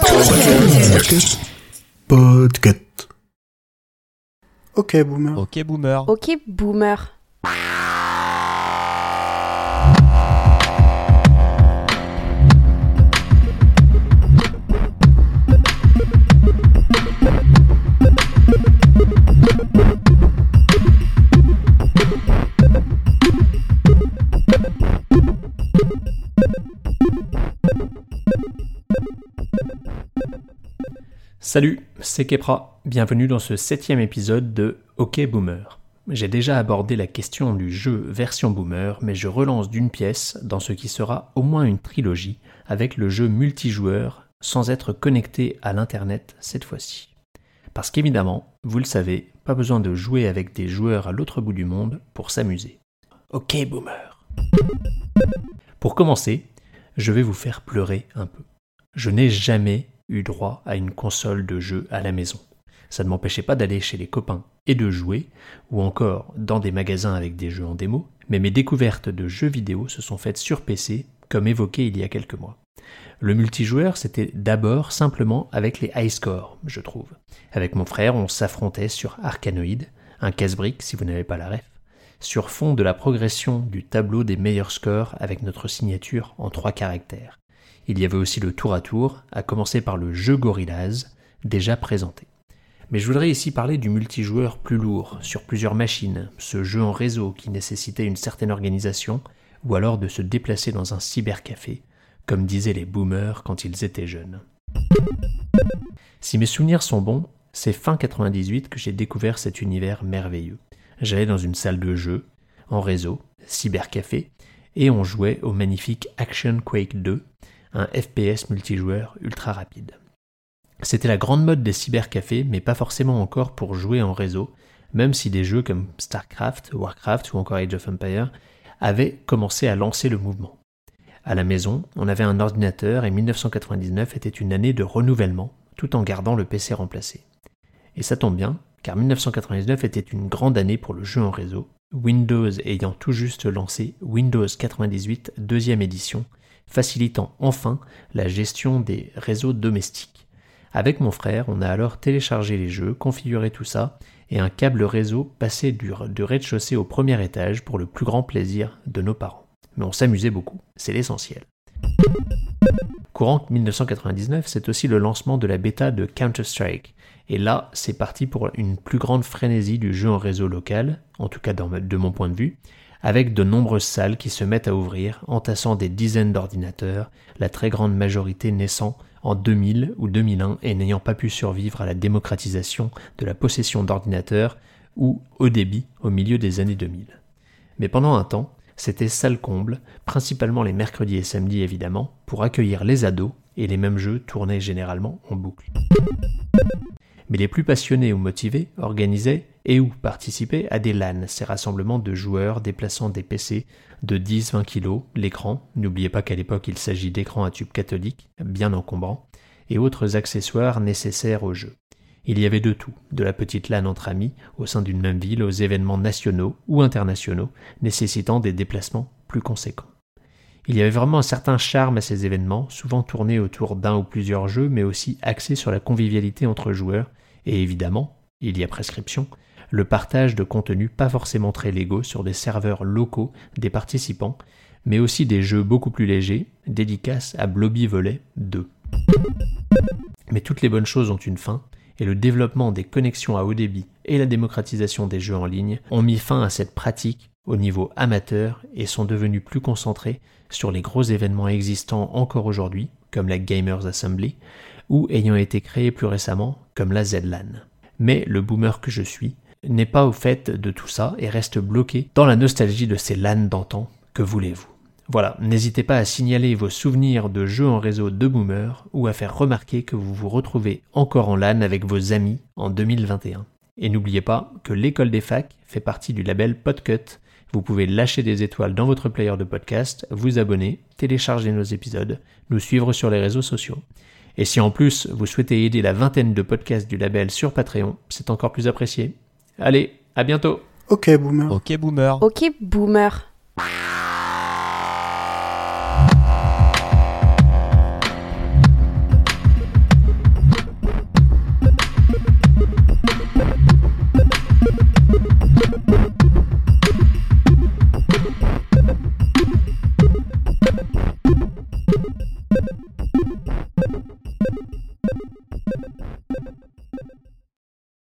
Podcast. Podcast. Ok, boomer. Ok boomer. Ok, boomer. Salut, c'est Kepra. Bienvenue dans ce septième épisode de Ok Boomer. J'ai déjà abordé la question du jeu version Boomer, mais je relance d'une pièce dans ce qui sera au moins une trilogie avec le jeu multijoueur sans être connecté à l'Internet cette fois-ci. Parce qu'évidemment, vous le savez, pas besoin de jouer avec des joueurs à l'autre bout du monde pour s'amuser. Ok Boomer. Pour commencer, je vais vous faire pleurer un peu. Je n'ai jamais eu droit à une console de jeu à la maison. Ça ne m'empêchait pas d'aller chez les copains et de jouer, ou encore dans des magasins avec des jeux en démo, mais mes découvertes de jeux vidéo se sont faites sur PC, comme évoqué il y a quelques mois. Le multijoueur, c'était d'abord simplement avec les high scores, je trouve. Avec mon frère, on s'affrontait sur Arcanoid, un casse-brique si vous n'avez pas la ref, sur fond de la progression du tableau des meilleurs scores avec notre signature en trois caractères. Il y avait aussi le tour à tour, à commencer par le jeu Gorillaz, déjà présenté. Mais je voudrais ici parler du multijoueur plus lourd, sur plusieurs machines, ce jeu en réseau qui nécessitait une certaine organisation, ou alors de se déplacer dans un cybercafé, comme disaient les boomers quand ils étaient jeunes. Si mes souvenirs sont bons, c'est fin 98 que j'ai découvert cet univers merveilleux. J'allais dans une salle de jeu, en réseau, cybercafé, et on jouait au magnifique Action Quake 2, un FPS multijoueur ultra rapide. C'était la grande mode des cybercafés, mais pas forcément encore pour jouer en réseau, même si des jeux comme StarCraft, Warcraft ou encore Age of Empires avaient commencé à lancer le mouvement. À la maison, on avait un ordinateur et 1999 était une année de renouvellement, tout en gardant le PC remplacé. Et ça tombe bien, car 1999 était une grande année pour le jeu en réseau, Windows ayant tout juste lancé Windows 98 deuxième édition, facilitant enfin la gestion des réseaux domestiques. Avec mon frère, on a alors téléchargé les jeux, configuré tout ça, et un câble réseau passé du, rez-de-chaussée au premier étage pour le plus grand plaisir de nos parents. Mais on s'amusait beaucoup, c'est l'essentiel. Courant 1999, c'est aussi le lancement de la bêta de Counter-Strike. Et là, c'est parti pour une plus grande frénésie du jeu en réseau local, en tout cas de mon point de vue, avec de nombreuses salles qui se mettent à ouvrir, entassant des dizaines d'ordinateurs, la très grande majorité naissant en 2000 ou 2001 et n'ayant pas pu survivre à la démocratisation de la possession d'ordinateurs ou au débit au milieu des années 2000. Mais pendant un temps, c'était salle comble, principalement les mercredis et samedis évidemment, pour accueillir les ados, et les mêmes jeux tournaient généralement en boucle mais les plus passionnés ou motivés organisaient et ou participaient à des LAN, ces rassemblements de joueurs déplaçant des PC de 10-20 kg, l'écran, n'oubliez pas qu'à l'époque il s'agit d'écrans à tube catholique, bien encombrants, et autres accessoires nécessaires au jeu. Il y avait de tout, de la petite LAN entre amis, au sein d'une même ville, aux événements nationaux ou internationaux, nécessitant des déplacements plus conséquents. Il y avait vraiment un certain charme à ces événements, souvent tournés autour d'un ou plusieurs jeux, mais aussi axés sur la convivialité entre joueurs, et évidemment, il y a prescription, le partage de contenus pas forcément très légaux sur des serveurs locaux des participants, mais aussi des jeux beaucoup plus légers, dédicaces à Blobby Volley 2. Mais toutes les bonnes choses ont une fin, et le développement des connexions à haut débit et la démocratisation des jeux en ligne ont mis fin à cette pratique au niveau amateur et sont devenus plus concentrés sur les gros événements existants encore aujourd'hui, comme la Gamers Assembly, ou ayant été créés plus récemment, comme la ZLAN. Mais le boomer que je suis n'est pas au fait de tout ça et reste bloqué dans la nostalgie de ces LAN d'antan. Que voulez-vous Voilà, n'hésitez pas à signaler vos souvenirs de jeux en réseau de boomer ou à faire remarquer que vous vous retrouvez encore en LAN avec vos amis en 2021. Et n'oubliez pas que l'école des facs fait partie du label Podcut. Vous pouvez lâcher des étoiles dans votre player de podcast, vous abonner, télécharger nos épisodes, nous suivre sur les réseaux sociaux. Et si en plus vous souhaitez aider la vingtaine de podcasts du label sur Patreon, c'est encore plus apprécié. Allez, à bientôt Ok boomer. Ok boomer. Ok, boomer.